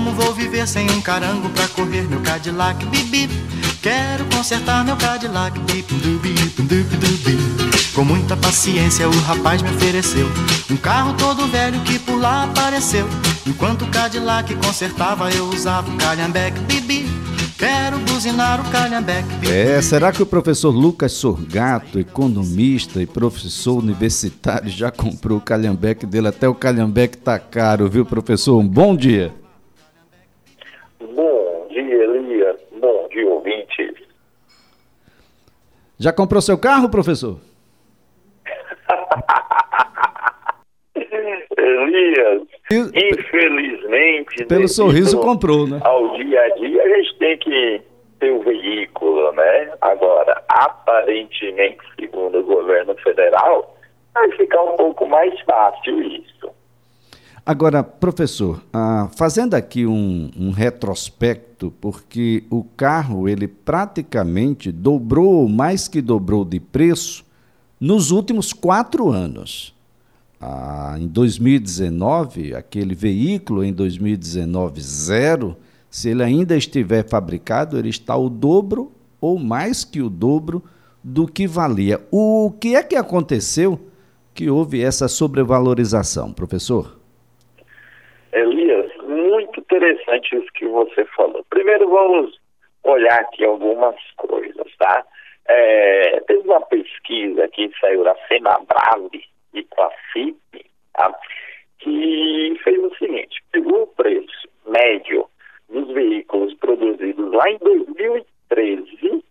Como vou viver sem um carango pra correr meu Cadillac, bibi? Quero consertar meu Cadillac, bip, dubi. Com muita paciência o rapaz me ofereceu um carro todo velho que por lá apareceu. Enquanto o Cadillac consertava, eu usava o calhambeque, bibi. Quero buzinar o calhambeque. Bibi. É, será que o professor Lucas Sorgato, economista e professor universitário, já comprou o calhambeque dele? Até o calhambeque tá caro, viu, professor? Um bom dia. Dia, ouvintes. Já comprou seu carro, professor? Elias, infelizmente. Pelo sorriso comprou, né? Ao dia a dia a gente tem que ter o um veículo, né? Agora, aparentemente, segundo o governo federal, vai ficar um pouco mais fácil isso. Agora, professor, ah, fazendo aqui um, um, retrospecto, porque o carro ele praticamente dobrou, mais que dobrou de preço, nos últimos quatro anos. Ah, em 2019, aquele veículo em 2019 zero, se ele ainda estiver fabricado, ele está o dobro ou mais que o dobro do que valia. O que é que aconteceu que houve essa sobrevalorização, professor? Elias, muito interessante isso que você falou. Primeiro vamos olhar aqui algumas coisas, tá? É, teve uma pesquisa que saiu da Fenabrave e com a FIP, tá? que fez o seguinte, pegou o preço médio dos veículos produzidos lá em 2013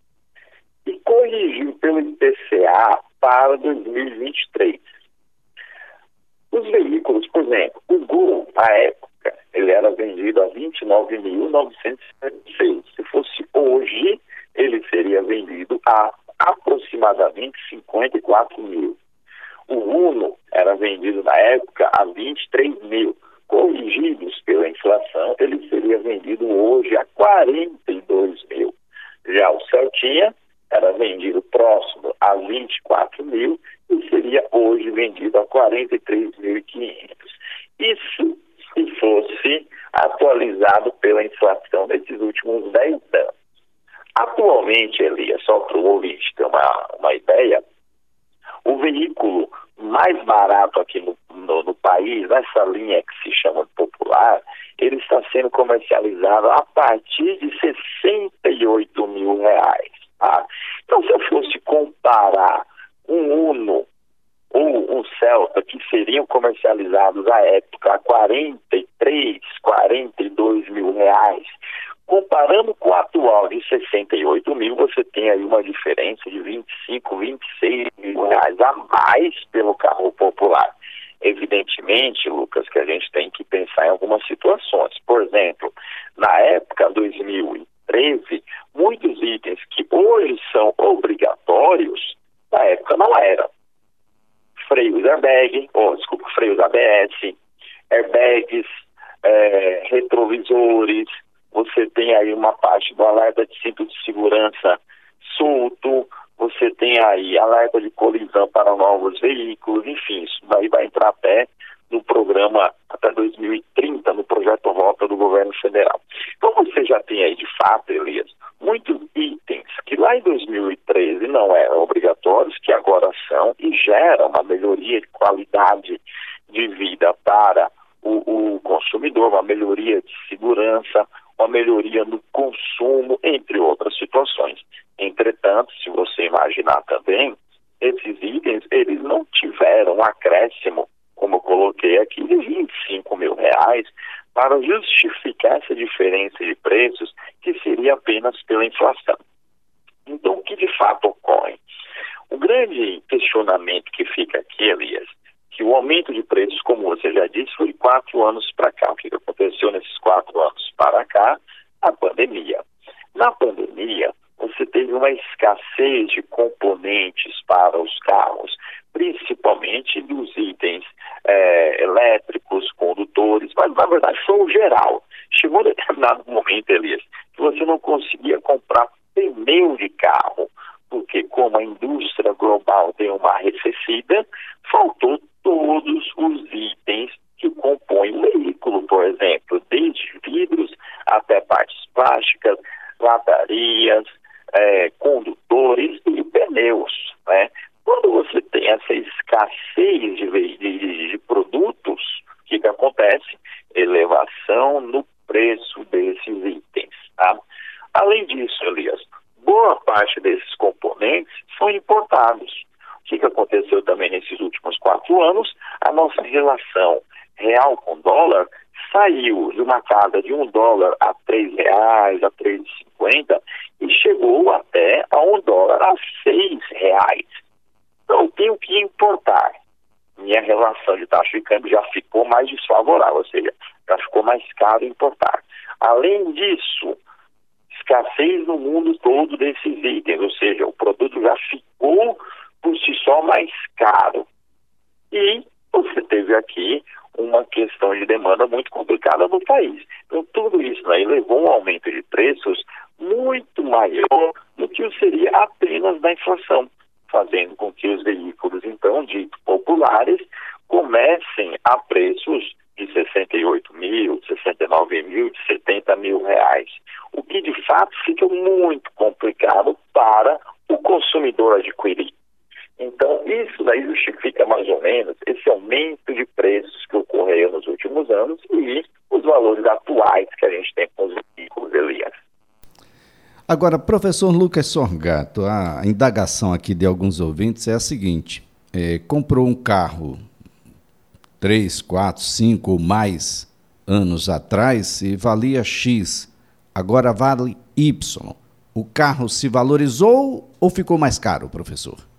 e corrigiu pelo IPCA para 2023. Os veículos, por exemplo, o Gol, na época, ele era vendido a 29.976. Se fosse hoje, ele seria vendido a aproximadamente 54 mil. O Uno era vendido na época a 23 mil. Corrigidos pela inflação, ele seria vendido hoje a 42 mil. Já o Celtinha era vendido próximo a 24 mil e seria hoje vendido a 43.500. Isso se fosse atualizado pela inflação nesses últimos 10 anos. Atualmente, Elias, só para o ouvinte ter uma, uma ideia, o veículo mais barato aqui no, no, no, país, nessa linha que se chama popular, ele está sendo comercializado a partir de 68 mil reais. Tá? Então, se eu fosse comparar um Uno ou um Celta, que seriam comercializados à época a 43, 42 mil reais, Comparando com o atual de 68 mil, você tem aí uma diferença de 25, 26 mil reais a mais pelo carro popular. Evidentemente, Lucas, que a gente tem que pensar em algumas situações. Por exemplo, na época 2013, muitos itens que hoje são obrigatórios, na época não eram. Freios airbag, oh, desculpa, freios ABS, airbags, é, retrovisores, você tem aí uma parte do alerta de cinto de segurança solto, você tem aí alerta de colisão para novos veículos, enfim, isso daí vai entrar até no programa até 2030, no projeto Volta do governo federal. Então você já tem aí, de fato, Elias, muitos itens que lá em 2013 não eram obrigatórios, que agora são, e geram uma melhoria de qualidade de vida para o, o consumidor, uma melhoria de segurança, uma melhoria no consumo, entre outras situações. Entretanto, se você imaginar também, esses itens, eles não tiveram um acréscimo, como eu coloquei aqui, de 25 mil reais para justificar essa diferença de preços que seria apenas pela inflação. Então, o que de fato ocorre? O grande questionamento que fica aqui, Elias, que o aumento de preços, como você já disse, foi quatro anos para cá. O que aconteceu nesses quatro anos para cá? A pandemia. Na pandemia, você teve uma escassez de componentes para os carros, principalmente dos itens é, elétricos, condutores, mas na verdade foi o geral. Chegou um determinado momento, Elias, que você não conseguia comprar pneu de carro, porque como a indústria global deu uma recessida, faltou todos os itens que compõem o veículo, por exemplo, desde vidros até partes plásticas, latarias, é, condutores e pneus. Né? Quando você tem essa escassez de, de, de produtos, o que, que acontece? Elevação no preço desses itens. Tá? Além disso, Elias, boa parte desses componentes são importados. O que, que aconteceu também nesses últimos quatro anos? A nossa relação real com dólar saiu de uma casa de um dólar a três reais, a três e cinquenta e chegou até a um dólar a seis reais. Então, tenho que importar. Minha relação de taxa de câmbio já ficou mais desfavorável, ou seja, já ficou mais caro importar. Além disso, escassez no mundo todo desses itens, ou seja, o produto já ficou por si só mais caro. E você teve aqui uma questão de demanda muito complicada no país. Então, tudo isso aí levou um aumento de preços muito maior do que seria apenas da inflação, fazendo com que os veículos, então, ditos populares, comecem a preços de 68 mil, 69 mil, de 70 mil reais. O que, de fato, fica muito complicado para o consumidor adquirir. Então, isso daí justifica mais ou menos esse aumento de preços que ocorreu nos últimos anos e os valores atuais que a gente tem com os veículos, Elias. Agora, professor Lucas Sorgato, a indagação aqui de alguns ouvintes é a seguinte: é, comprou um carro três, quatro, cinco ou mais anos atrás e valia X, agora vale Y. O carro se valorizou ou ficou mais caro, professor?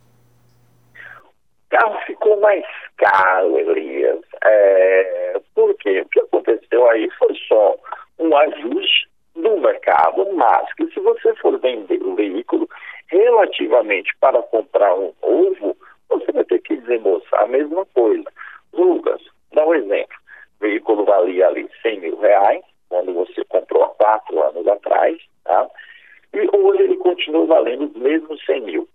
Mais caro, Elias. É, por quê? O que aconteceu aí foi só um ajuste do mercado, mas que se você for vender um veículo relativamente para comprar um novo, você vai ter que desembolsar a mesma coisa. Lucas, dá um exemplo. O veículo valia ali 100 mil reais, quando você comprou há quatro anos atrás, tá? E hoje ele continua valendo os mesmos 100 mil.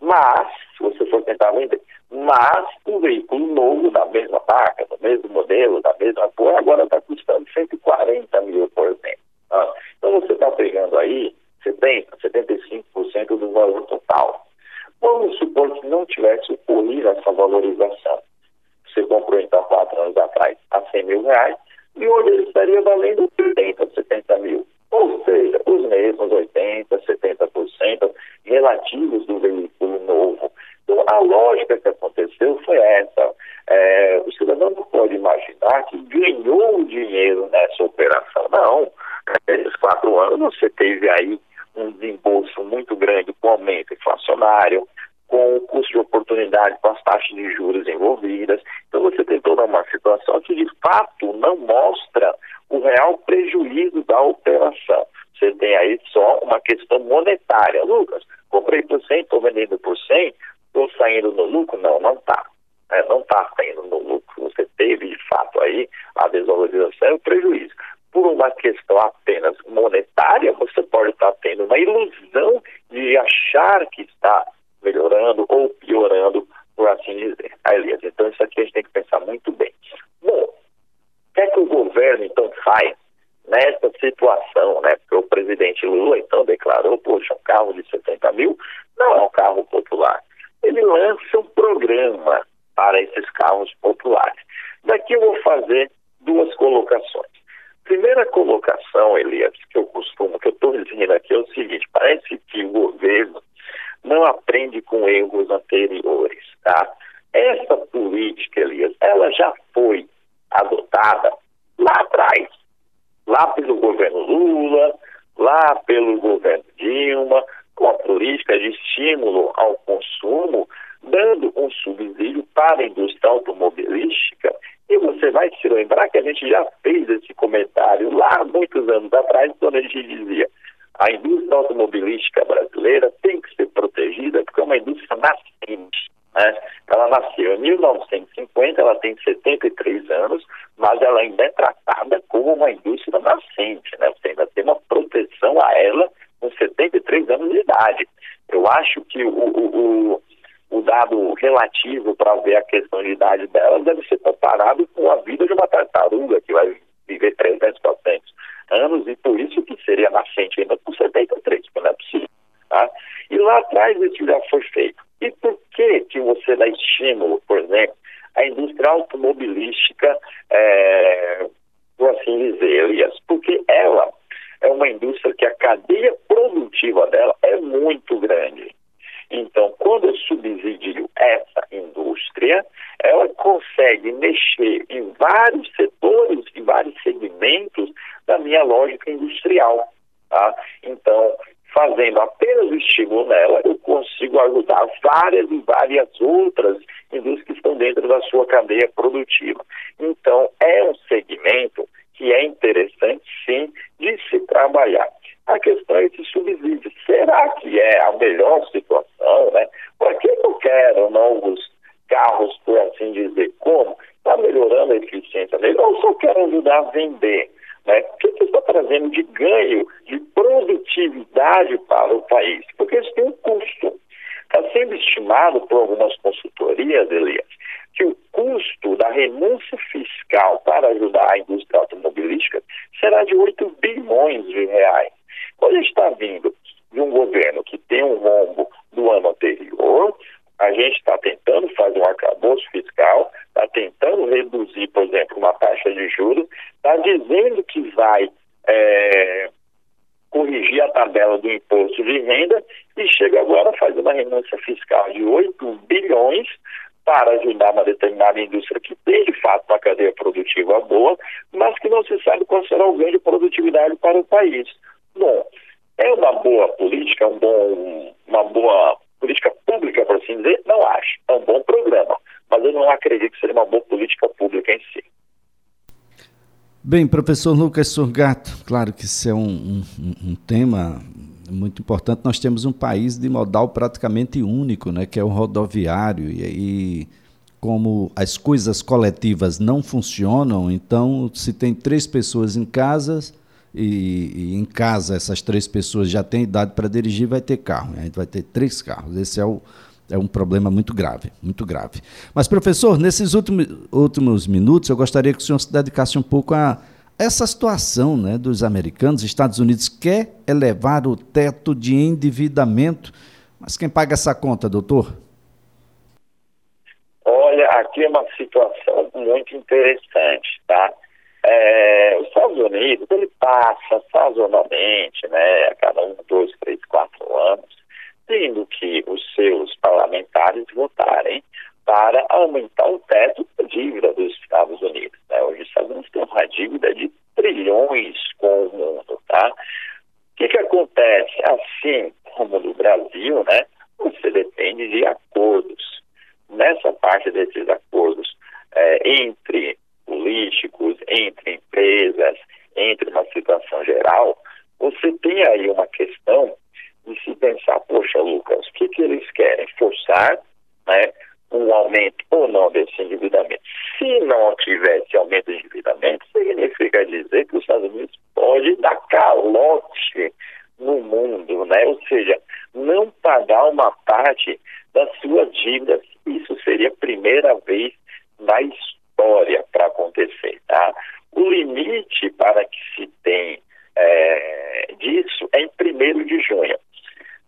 Mas, se você for tentar vender, mas o veículo novo da mesma marca, do mesmo modelo, da mesma cor, agora está custando 140 mil, por exemplo. Tá? Então você está pegando aí 70, 75% do valor total. Vamos supor que não tivesse ocorrido essa valorização. Você comprou então quatro anos atrás a 100 mil reais e hoje ele estaria valendo 80, 70 mil. Ou seja, os mesmos 80, 70% relativos do veículo novo. Então, a lógica que aconteceu foi essa. É, o cidadão não pode imaginar que ganhou dinheiro nessa operação. Não. Nesses quatro anos, você teve aí um desembolso muito grande com o aumento inflacionário, com o custo de oportunidade, com as taxas de juros envolvidas. Então, você tem toda uma situação que, de fato, não mostra o real prejuízo da operação. Você tem aí só uma questão monetária. Lucas, comprei por 100, estou vendendo por 100, estou saindo no lucro? Não, não está. É, não está saindo no lucro. Você teve, de fato, aí a desvalorização e o prejuízo. Por uma questão apenas monetária, você pode estar tendo uma ilusão de achar que está melhorando ou piorando, por assim dizer. Elias, então isso aqui a gente tem que pensar muito bem. Bom, o que é que o governo, então, faz nessa situação, né? Porque o presidente Lula, então, declarou, poxa, um carro de 70 mil não é um carro popular ele lança um programa para esses carros populares. Daqui eu vou fazer duas colocações. Primeira colocação, Elias, que eu costumo, que eu estou dizendo aqui é o seguinte: parece que o governo não aprende com erros anteriores, tá? Essa política, Elias, ela já foi adotada lá atrás, lá pelo governo Lula, lá pelo governo Dilma, com a política de estímulo ao consumo, dando um subsídio para a indústria automobilística. E você vai lembrar que a gente já fez esse comentário lá muitos anos atrás, quando a gente dizia a indústria automobilística brasileira tem que ser protegida porque é uma indústria nascente. Né? Ela nasceu em 1950, ela tem 73 anos, mas ela ainda é tratada como uma indústria nascente. Né? Você ainda tem uma proteção a ela com 73 anos de idade. Eu acho que o, o, o, o dado relativo para ver a questão de idade dela deve ser comparado com a vida de uma tartaruga, que vai viver 300, 400 anos e por isso que seria nascente ainda com 73, porque não é possível. Tá? E lá atrás isso já foi feito. E por que que você dá estímulo, por exemplo, à indústria automobilística, é, por assim dizer, Elias? Porque ela é uma indústria que a cadeia produtiva dela é muito grande. Então, quando eu subsidio essa indústria, ela consegue mexer em vários setores, em vários segmentos da minha lógica industrial. Tá? Então, fazendo apenas o estímulo nela, eu consigo ajudar várias e várias outras indústrias que estão dentro da sua cadeia produtiva. Então, é um segmento que é interessante, sim, de se trabalhar. A questão é esse subsídio. Será que é a melhor situação, né? Para que eu quero novos carros, por assim dizer? Como? Está melhorando a eficiência dele ou só quero ajudar a vender? Né? O que, que está trazendo de ganho, de produtividade para o país? Porque isso tem um custo. Está sendo estimado por algumas consultorias, Elias, que o custo da renúncia fiscal para ajudar a indústria automobilística será de 8 bilhões de reais. Quando gente está vindo de um governo que tem um rombo do ano anterior, a gente está tentando fazer um arcabouço fiscal, está tentando reduzir, por exemplo, uma taxa de juros, está dizendo que vai é, corrigir a tabela do imposto de renda e chega agora fazendo uma renúncia fiscal de 8 bilhões para ajudar uma determinada indústria que tem, de fato, uma cadeia produtiva boa, mas que não se sabe qual será o ganho de produtividade para o país. Bom, é uma boa política, um bom, uma boa política pública, por assim dizer? Não acho. É um bom programa, mas eu acredito que seja uma boa política pública em si. Bem, professor Lucas Surgato, claro que isso é um, um, um, tema muito importante. Nós temos um país de modal praticamente único, né, que é o rodoviário, e aí, como as coisas coletivas não funcionam, então, se tem três pessoas em casa, e, e, em casa essas três pessoas já têm idade para dirigir, vai ter carro. Né? A gente vai ter três carros. Esse é, o, é um problema muito grave, muito grave. Mas, professor, nesses últimos, últimos minutos, eu gostaria que o senhor se dedicasse um pouco a essa situação né, dos americanos. Estados Unidos quer elevar o teto de endividamento, mas quem paga essa conta, doutor? Olha, aqui é uma situação muito interessante, tá? É, os Estados Unidos, ele passa sazonalmente, né, a cada um, dois, três, quatro anos, tendo que os seus parlamentares votarem para aumentar o teto da dívida dos Estados Unidos. Né? Hoje os Estados Unidos têm uma dívida de trilhões com o mundo, tá? O que, que acontece? Assim como no Brasil, né, você depende de acordos. Nessa parte desses acordos é, entre políticos, entre empresas, entre uma situação geral, você tem aí uma questão de se pensar, poxa, Lucas, o que, que eles querem? Forçar né, um aumento ou não desse endividamento. Se não tivesse aumento de endividamento, significa dizer que os Estados Unidos pode dar calote no mundo, né? ou seja, não pagar uma parte da sua dívida. Isso seria a primeira vez na história para acontecer. Tá? O limite para que se tem é, disso é em 1 de junho.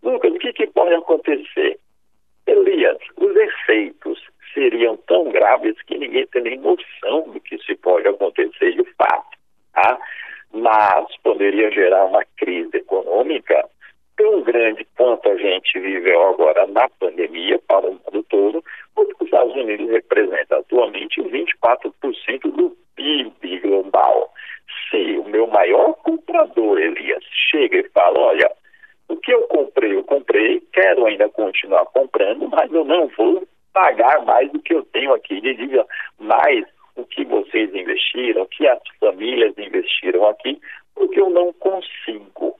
Lucas, o que, que pode acontecer? Elias, os efeitos seriam tão graves que ninguém tem nem noção do que se pode acontecer de fato. Tá? Mas poderia gerar uma crise econômica tão grande quanto a gente viveu agora na pandemia para o mundo todo, porque os Estados Unidos representam atualmente 24% do PIB global. Se o meu maior comprador, Elias, chega e fala, olha, o que eu comprei, eu comprei, quero ainda continuar comprando, mas eu não vou pagar mais do que eu tenho aqui de dívida, mais o que vocês investiram, o que as famílias investiram aqui, porque eu não consigo.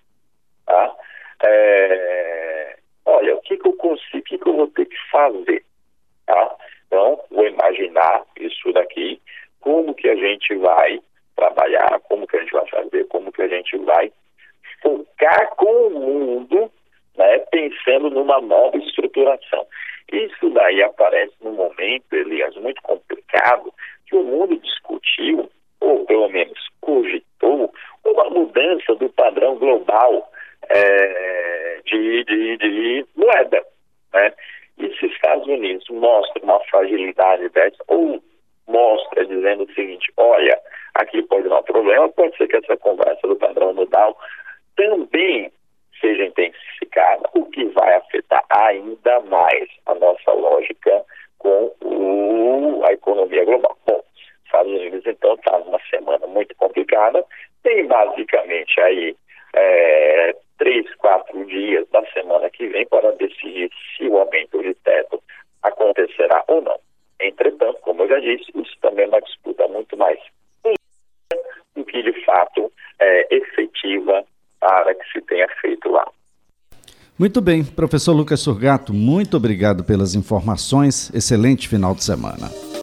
Tá? É, olha, o que, que eu consigo, o que, que eu vou ter que fazer? Tá? Então, vou imaginar isso daqui, como que a gente vai trabalhar, como que a gente vai fazer, como que a gente vai focar com o mundo, né, pensando numa nova estruturação. Isso daí aparece num momento, Elias, muito complicado, que o mundo discutiu, ou pelo menos cogitou, uma mudança do padrão global é, de, de, de, moeda. Né? E se os Estados Unidos mostram uma fragilidade dessa, ou mostra dizendo o seguinte, olha, aqui pode dar um problema, pode ser que essa conversa do padrão modal também seja intensificada, o que vai afetar ainda mais a nossa lógica com o, a economia global. Bom, Unidos então está numa semana muito complicada, tem basicamente aí é, três, quatro dias da semana que vem para decidir se o aumento de teto acontecerá ou não. Entretanto, como eu já disse, isso também é uma disputa muito mais do que de fato é, efetiva para que se tenha feito lá. Muito bem, professor Lucas Surgato, muito obrigado pelas informações. Excelente final de semana.